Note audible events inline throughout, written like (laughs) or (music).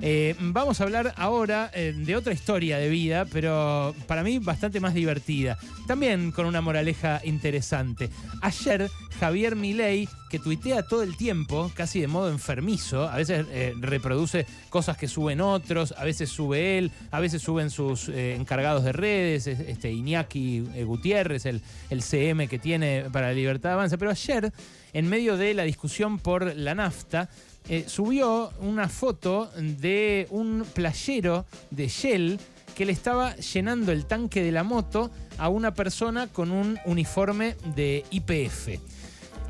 Eh, vamos a hablar ahora eh, de otra historia de vida, pero para mí bastante más divertida. También con una moraleja interesante. Ayer Javier Milei, que tuitea todo el tiempo, casi de modo enfermizo, a veces eh, reproduce cosas que suben otros, a veces sube él, a veces suben sus encargados de redes, este Iñaki Gutiérrez, el, el CM que tiene para Libertad de Avance. Pero ayer, en medio de la discusión por la nafta, eh, subió una foto de un playero de Shell que le estaba llenando el tanque de la moto a una persona con un uniforme de IPF.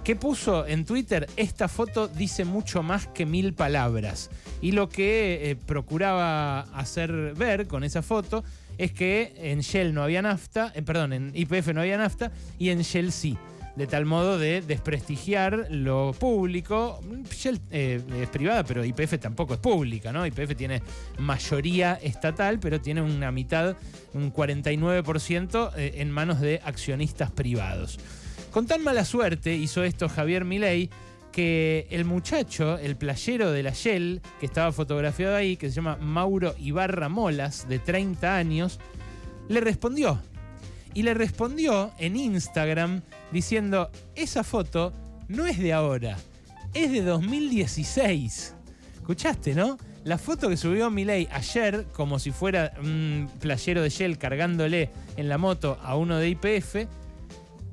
¿Qué puso en Twitter? Esta foto dice mucho más que mil palabras. Y lo que eh, procuraba hacer ver con esa foto es que en Shell no había nafta, eh, perdón, en IPF no había nafta y en Shell sí de tal modo de desprestigiar lo público. Shell eh, es privada, pero IPF tampoco es pública, ¿no? IPF tiene mayoría estatal, pero tiene una mitad, un 49% eh, en manos de accionistas privados. Con tan mala suerte hizo esto Javier Milei que el muchacho, el playero de la Shell, que estaba fotografiado ahí, que se llama Mauro Ibarra Molas, de 30 años, le respondió y le respondió en Instagram diciendo, esa foto no es de ahora, es de 2016. ¿Escuchaste, no? La foto que subió Milei ayer, como si fuera un playero de Shell cargándole en la moto a uno de IPF,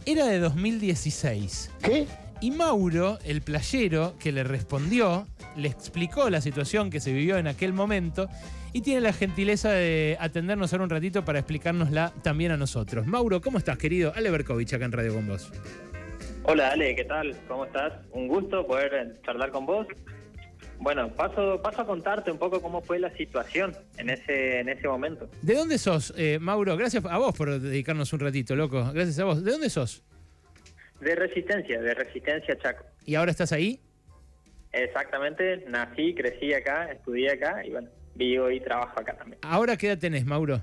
era de 2016. ¿Qué? Y Mauro, el playero que le respondió, le explicó la situación que se vivió en aquel momento y tiene la gentileza de atendernos ahora un ratito para explicárnosla también a nosotros. Mauro, ¿cómo estás, querido? Ale Berkovich, acá en Radio con vos. Hola, Ale, ¿qué tal? ¿Cómo estás? Un gusto poder charlar con vos. Bueno, paso, paso a contarte un poco cómo fue la situación en ese, en ese momento. ¿De dónde sos, eh, Mauro? Gracias a vos por dedicarnos un ratito, loco. Gracias a vos. ¿De dónde sos? De Resistencia, de Resistencia Chaco. ¿Y ahora estás ahí? Exactamente, nací, crecí acá, estudié acá y bueno, vivo y trabajo acá también. ¿Ahora qué edad tenés, Mauro?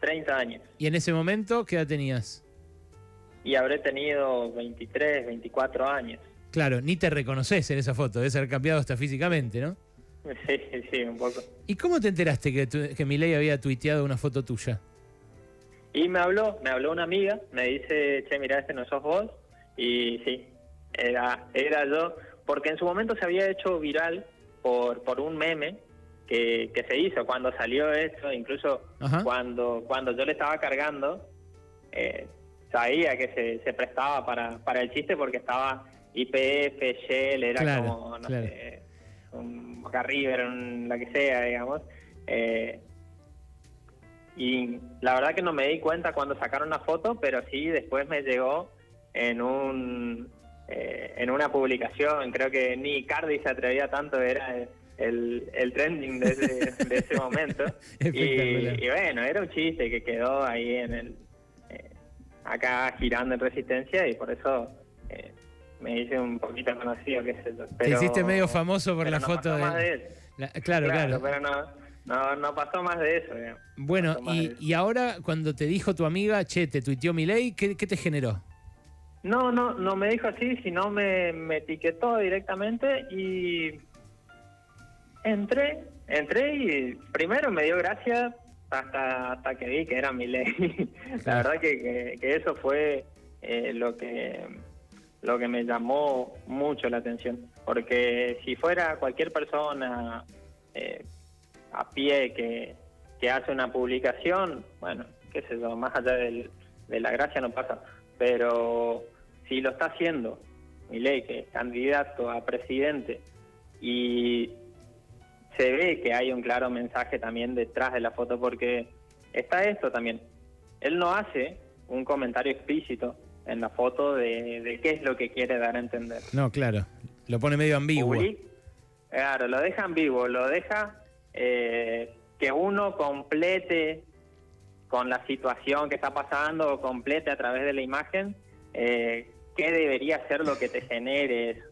30 años. ¿Y en ese momento qué edad tenías? Y habré tenido 23, 24 años. Claro, ni te reconoces en esa foto, debe ser cambiado hasta físicamente, ¿no? (laughs) Sí, sí, un poco. ¿Y cómo te enteraste que, tu, que Milei había tuiteado una foto tuya? Y me habló, me habló una amiga, me dice, che, mira, este no sos vos. Y sí, era, era yo, porque en su momento se había hecho viral por, por un meme que, se hizo cuando salió esto, incluso cuando cuando yo le estaba cargando, eh, sabía que se, se prestaba para, para el chiste porque estaba IPF, Shell, era como, no sé, un Boca River, la que sea, digamos. Eh, y la verdad que no me di cuenta cuando sacaron la foto, pero sí después me llegó en un eh, en una publicación, creo que ni Cardi se atrevía tanto, era el, el trending de ese, de ese (laughs) momento. y, bueno, era un chiste que quedó ahí en el eh, acá girando en resistencia y por eso eh, me hice un poquito conocido, qué sé yo. Te hiciste medio famoso por la foto de... claro, claro, Pero no, no, pasó más de eso. Bueno, y, y, ahora cuando te dijo tu amiga, che, te tuiteó mi ley, ¿qué, ¿qué te generó? No, no, no me dijo así, sino me, me etiquetó directamente y entré, entré y primero me dio gracia hasta hasta que vi que era mi ley. (laughs) La verdad que, que, eso fue eh, lo que lo que me llamó mucho la atención, porque si fuera cualquier persona eh, a pie que, que hace una publicación, bueno, qué sé yo, más allá del, de la gracia no pasa, pero si lo está haciendo mi ley que es candidato a presidente y se ve que hay un claro mensaje también detrás de la foto porque está esto también. Él no hace un comentario explícito en la foto de, qué es lo que quiere dar a entender. No, claro. Lo pone medio ambiguo. claro, lo deja ambiguo, lo deja eh, que uno complete con la situación que está pasando o complete a través de la imagen eh, qué debería ser lo que te genere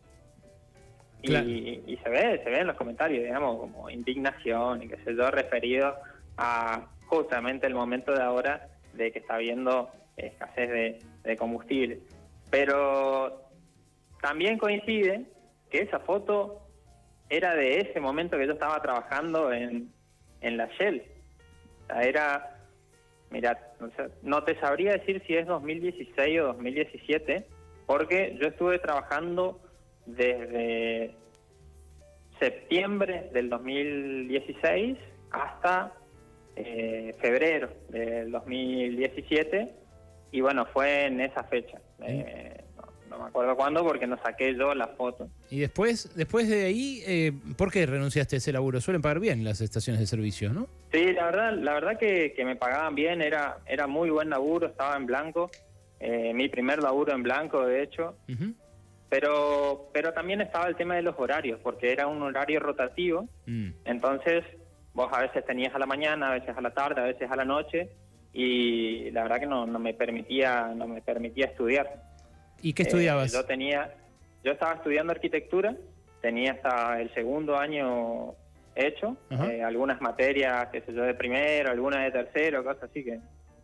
y, se ve, se ve en los comentarios, digamos, como indignación y qué sé yo, referido a justamente el momento de ahora de que está habiendo escasez de, combustible. Pero también coincide que esa foto era de ese momento que yo estaba trabajando en, en la Shell. O sea, era, mira, no, sé, no te sabría decir si es 2016 o 2017, porque yo estuve trabajando desde septiembre del 2016 hasta eh, febrero del 2017 y bueno, fue en esa fecha. Eh, no, me acuerdo cuándo porque no saqué yo la foto. Y después, después de ahí, eh, ¿por qué renunciaste a ese laburo? Suelen pagar bien las estaciones de servicio, ¿no? Sí, la verdad, la verdad que, me pagaban bien, era, era muy buen laburo, estaba en blanco, eh, mi primer laburo en blanco, de hecho. Pero, pero también estaba el tema de los horarios, porque era un horario rotativo. Mm. Entonces, vos a veces tenías a la mañana, a veces a la tarde, a veces a la noche, y la verdad que no, no me permitía, no me permitía estudiar. ¿Y qué estudiabas? Eh, yo tenía, yo estaba estudiando arquitectura, tenía hasta el segundo año hecho, eh, algunas materias, qué sé yo, de primero, algunas de tercero, cosas así que,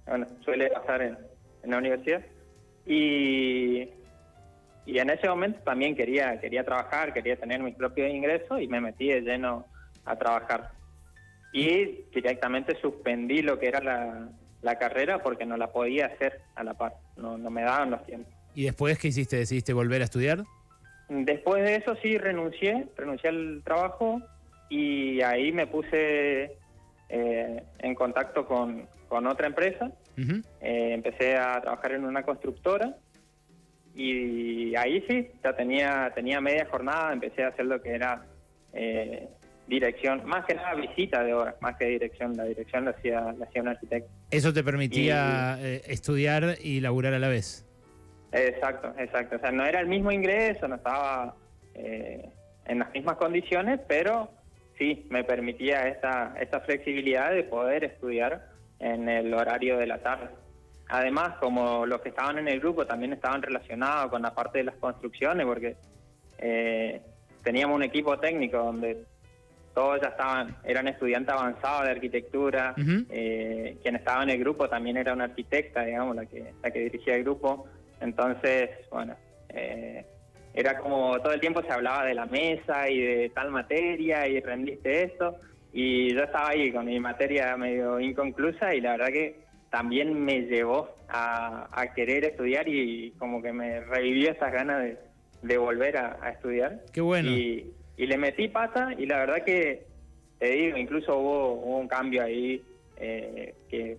bueno, suele pasar en, en la universidad. Y y en ese momento también quería quería trabajar, quería tener mis propios ingresos y me metí de lleno a trabajar. Y directamente suspendí lo que era la, carrera porque no la podía hacer a la par, no, no me daban los tiempos. ¿Y después qué hiciste? ¿Decidiste volver a estudiar? Después de eso sí renuncié, renuncié al trabajo y ahí me puse eh, en contacto con, otra empresa. Eh, empecé a trabajar en una constructora y ahí sí, ya tenía, tenía media jornada, empecé a hacer lo que era eh, dirección, más que nada visita de horas, más que dirección, la dirección la hacía, la hacía un arquitecto. ¿Eso te permitía eh, estudiar y laburar a la vez? Exacto, exacto. O sea, no era el mismo ingreso, no estaba eh, en las mismas condiciones, pero sí me permitía esta, esta flexibilidad de poder estudiar en el horario de la tarde. Además, como los que estaban en el grupo también estaban relacionados con la parte de las construcciones, porque eh, teníamos un equipo técnico donde todos ya estaban, eran estudiantes avanzados de arquitectura, eh, quien estaba en el grupo también era una arquitecta, digamos, la que, la que dirigía el grupo. Entonces, bueno, eh, era como todo el tiempo se hablaba de la mesa y de tal materia y rendiste esto. Y yo estaba ahí con mi materia medio inconclusa y la verdad que también me llevó a, querer estudiar y como que me revivió esas ganas de, volver a, estudiar. Qué bueno. Y, le metí pata y la verdad que, te digo, incluso hubo, un cambio ahí eh, que,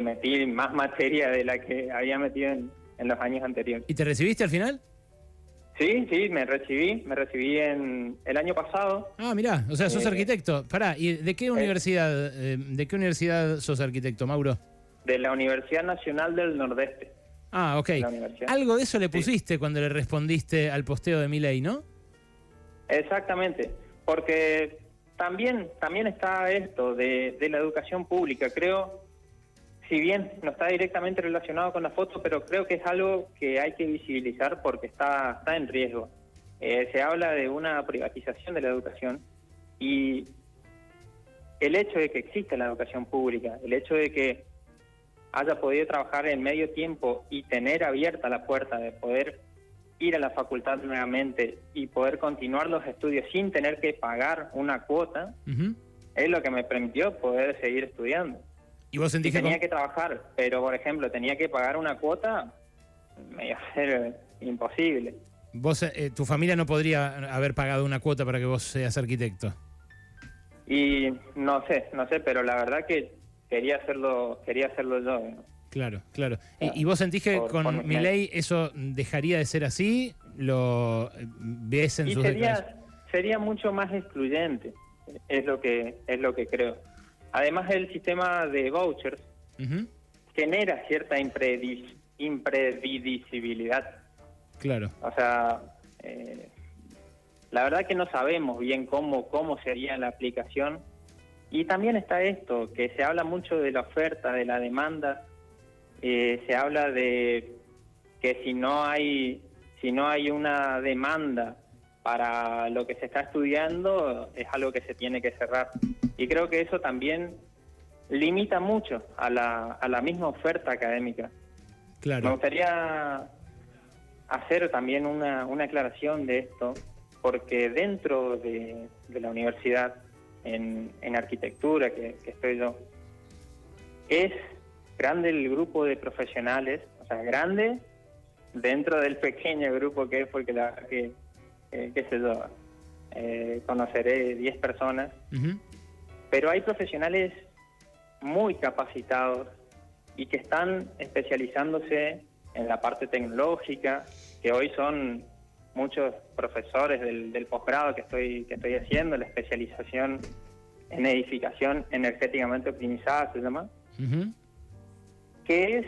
metí más materia de la que había metido en, los años anteriores. ¿Y te recibiste al final? Sí, sí, me recibí, me recibí en el año pasado. Ah, mirá, o sea, sos eh, arquitecto. Pará, ¿y de qué eh, universidad, de qué universidad sos arquitecto, Mauro? De la Universidad Nacional del Nordeste. Ah, ok. Algo de eso le pusiste cuando le respondiste al posteo de Miley, ¿no? Exactamente, porque también, también está esto de, la educación pública. Creo, si bien no está directamente relacionado con la foto, pero creo que es algo que hay que visibilizar porque está, está en riesgo. Eh, se habla de una privatización de la educación y el hecho de que exista la educación pública, el hecho de que haya podido trabajar en medio tiempo y tener abierta la puerta de poder ir a la facultad nuevamente y poder continuar los estudios sin tener que pagar una cuota, es lo que me permitió poder seguir estudiando. ¿Y vos sentís que tenía que trabajar, pero por ejemplo tenía que pagar una cuota, me iba a ser imposible. ¿Vos, eh, tu familia no podría haber pagado una cuota para que vos seas arquitecto? Y no sé, no sé, pero la verdad que quería hacerlo, quería hacerlo yo. Claro, claro. ¿Y, vos sentís que con mi ley eso dejaría de ser así? ¿Lo ves en sus sería, sería mucho más excluyente, es lo que es lo que creo. Además el sistema de vouchers genera cierta imprevisibilidad. Claro. O sea, eh, la verdad que no sabemos bien cómo cómo sería la aplicación y también está esto, que se habla mucho de la oferta, de la demanda, eh, se habla de que si no hay si no hay una demanda para lo que se está estudiando es algo que se tiene que cerrar y creo que eso también limita mucho a la, a la misma oferta académica. Claro. Me gustaría hacer también una, una aclaración de esto porque dentro de, de la universidad, en, en arquitectura que, que estoy yo, es grande el grupo de profesionales, o sea, grande dentro del pequeño grupo que es, porque la que, eh, qué sé yo, eh, conoceré 10 personas, Ujú. pero hay profesionales muy capacitados y que están especializándose en la parte tecnológica, que hoy son muchos profesores del, del posgrado que estoy, que estoy haciendo, la especialización en edificación energéticamente optimizada se llama, que es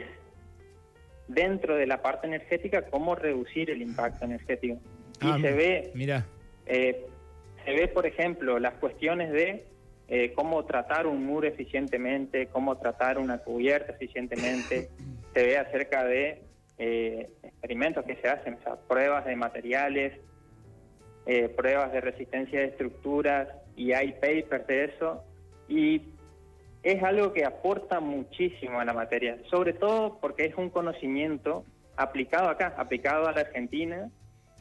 dentro de la parte energética cómo reducir el impacto energético. Y Ah, se ve Mira, eh, se ve, por ejemplo, las cuestiones de eh, cómo tratar un muro eficientemente, cómo tratar una cubierta eficientemente. se ve acerca de eh, experimentos que se hacen, o sea, pruebas de materiales, eh, pruebas de resistencia de estructuras, y hay papers de eso. Y es algo que aporta muchísimo a la materia, sobre todo porque es un conocimiento aplicado acá, aplicado a la Argentina,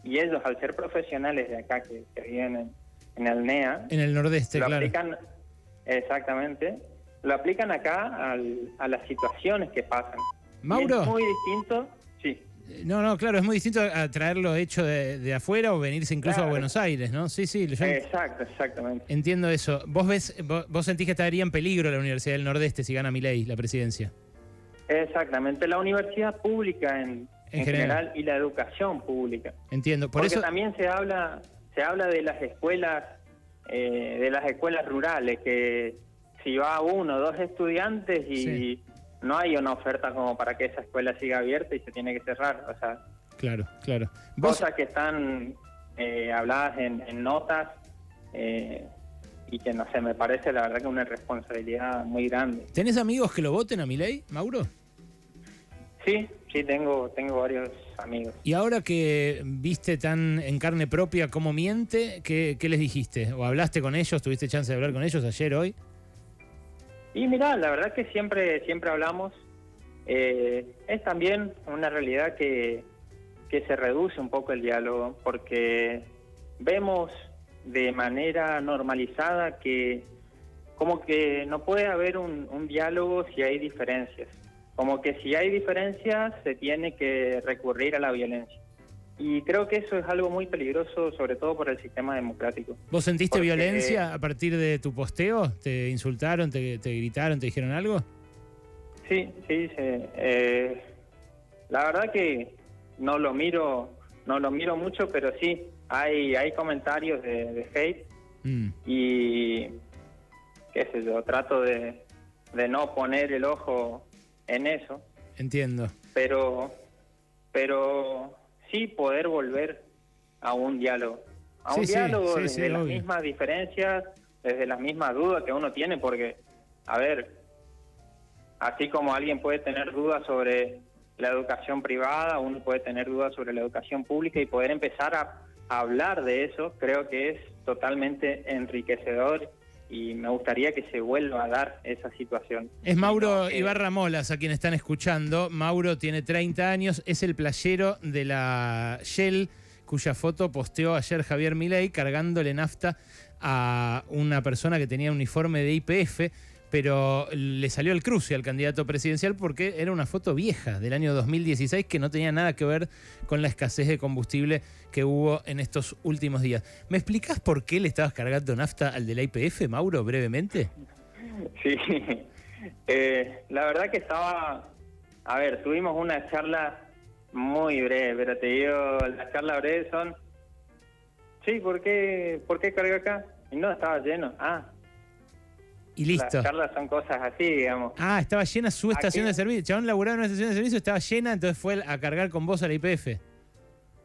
y ellos, al ser profesionales de acá que, que viven en, en el NEA, en el nordeste, lo claro. aplican, exactamente, lo aplican acá al- a las situaciones que pasan. Y Mauro. Es muy distinto, sí. No, no, claro, es muy distinto a traerlo hecho de, de afuera o venirse incluso a. Buenos Aires, ¿no? Sí, sí, yo Exacto, exactamente. entiendo eso. ¿Vos ves, vos, vos sentís que estaría en peligro la Universidad del Nordeste si gana Milei la presidencia? Exactamente. La universidad pública en, En en general. general. y la educación pública. Entiendo. Por Porque eso, también se habla, se habla de las escuelas, eh, de las escuelas rurales, que si va uno o dos estudiantes y Sí. No hay una oferta como para que esa escuela siga abierta y se tiene que cerrar. O sea, claro, claro. Vos, cosas que están eh, habladas en, en notas eh, y que no sé, me parece la verdad que una responsabilidad muy grande. ¿tenés amigos que lo voten a Milei, Mauro? Sí, sí, tengo, tengo varios amigos. Y ahora que viste tan en carne propia cómo miente, ¿qué, qué les dijiste? ¿O hablaste con ellos? ¿Tuviste chance de hablar con ellos ayer, hoy? Y mira, la verdad que siempre, siempre hablamos. Eh, es también una realidad que, que se reduce un poco el diálogo, porque vemos de manera normalizada que como que no puede haber un, un diálogo si hay diferencias. Como que si hay diferencias se tiene que recurrir a la violencia. Y creo que eso es algo muy peligroso, sobre todo por el sistema democrático. ¿Vos sentiste Porque- violencia a partir de tu posteo? ¿Te insultaron, te, te gritaron, te dijeron algo? Sí, sí, sí. Eh, la verdad que no lo miro, no lo miro mucho, pero sí hay hay comentarios de, de hate Mm, y qué sé yo, trato de, de no poner el ojo en eso, entiendo. pero pero sí poder volver a un diálogo, a un sí, diálogo sí, desde las obvio. mismas diferencias, desde las mismas dudas que uno tiene, porque a ver, así como alguien puede tener dudas sobre la educación privada, uno puede tener dudas sobre la educación pública y poder empezar a hablar de eso, creo que es totalmente enriquecedor y me gustaría que se vuelva a dar esa situación. Es Mauro eh, Ibarra Molas a quien están escuchando. Mauro tiene 30 años, es el playero de la Shell, cuya foto posteó ayer Javier Milei cargándole nafta a una persona que tenía uniforme de IPF, pero le salió el cruce al candidato presidencial porque era una foto vieja del año 2016 que no tenía nada que ver con la escasez de combustible que hubo en estos últimos días. ¿Me explicás por qué le estabas cargando nafta al de la IPF, Mauro, brevemente? Sí, (laughs) Eh, la verdad que estaba, a ver, tuvimos una charla muy breve, pero te digo, las charlas breves son, sí, ¿por qué, ¿por qué cargué acá? No, estaba lleno. Ah, Y listo. las charlas son cosas así, digamos. Ah, estaba llena su estación Aquí- de servicio. Chabón laburaba en una estación de servicio, estaba llena, entonces fue a cargar con vos a la IPF.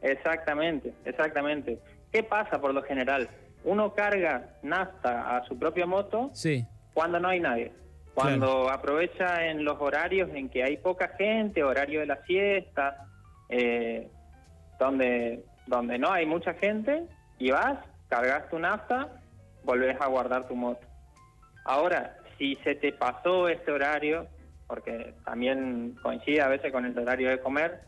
Exactamente, exactamente. ¿Qué pasa por lo general? Uno carga nafta a su propia moto Sí, cuando no hay nadie. Cuando aprovecha en los horarios en que hay poca gente, horario de la siesta, eh, donde, donde no hay mucha gente, y vas, cargas tu nafta, volvés a guardar tu moto. Ahora, si se te pasó este horario, porque también coincide a veces con el horario de comer,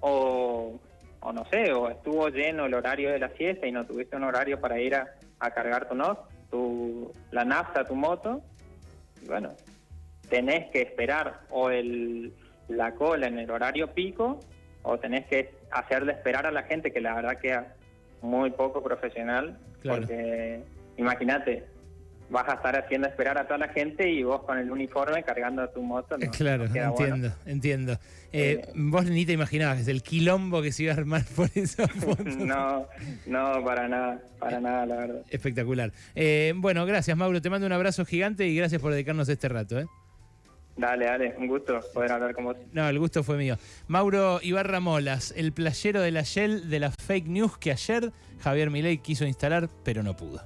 o o no sé, o estuvo lleno el horario de la siesta y no tuviste un horario para ir a, a cargar tu, no, tu la nafta, tu moto, y bueno, tenés que esperar o el, la cola en el horario pico o tenés que hacerle esperar a la gente que la verdad queda muy poco profesional Claro. porque imagínate vas a estar haciendo esperar a toda la gente y vos con el uniforme cargando tu moto no- Eh, (laughs) Claro, no queda bueno. entiendo, entiendo. Eh, vos ni te imaginabas el quilombo que se iba a armar (laughs) por esa (laughs) foto. no, no, para nada, para nada, la verdad. Espectacular. Eh, bueno, gracias, Mauro. Te mando un abrazo gigante y gracias por dedicarnos este rato. ¿eh? Dale, dale, un gusto poder hablar con vos. No, el gusto fue mío. Mauro Ibarra Molas, el playero de la Shell de las fake news que ayer Javier Milei quiso instalar, pero no pudo.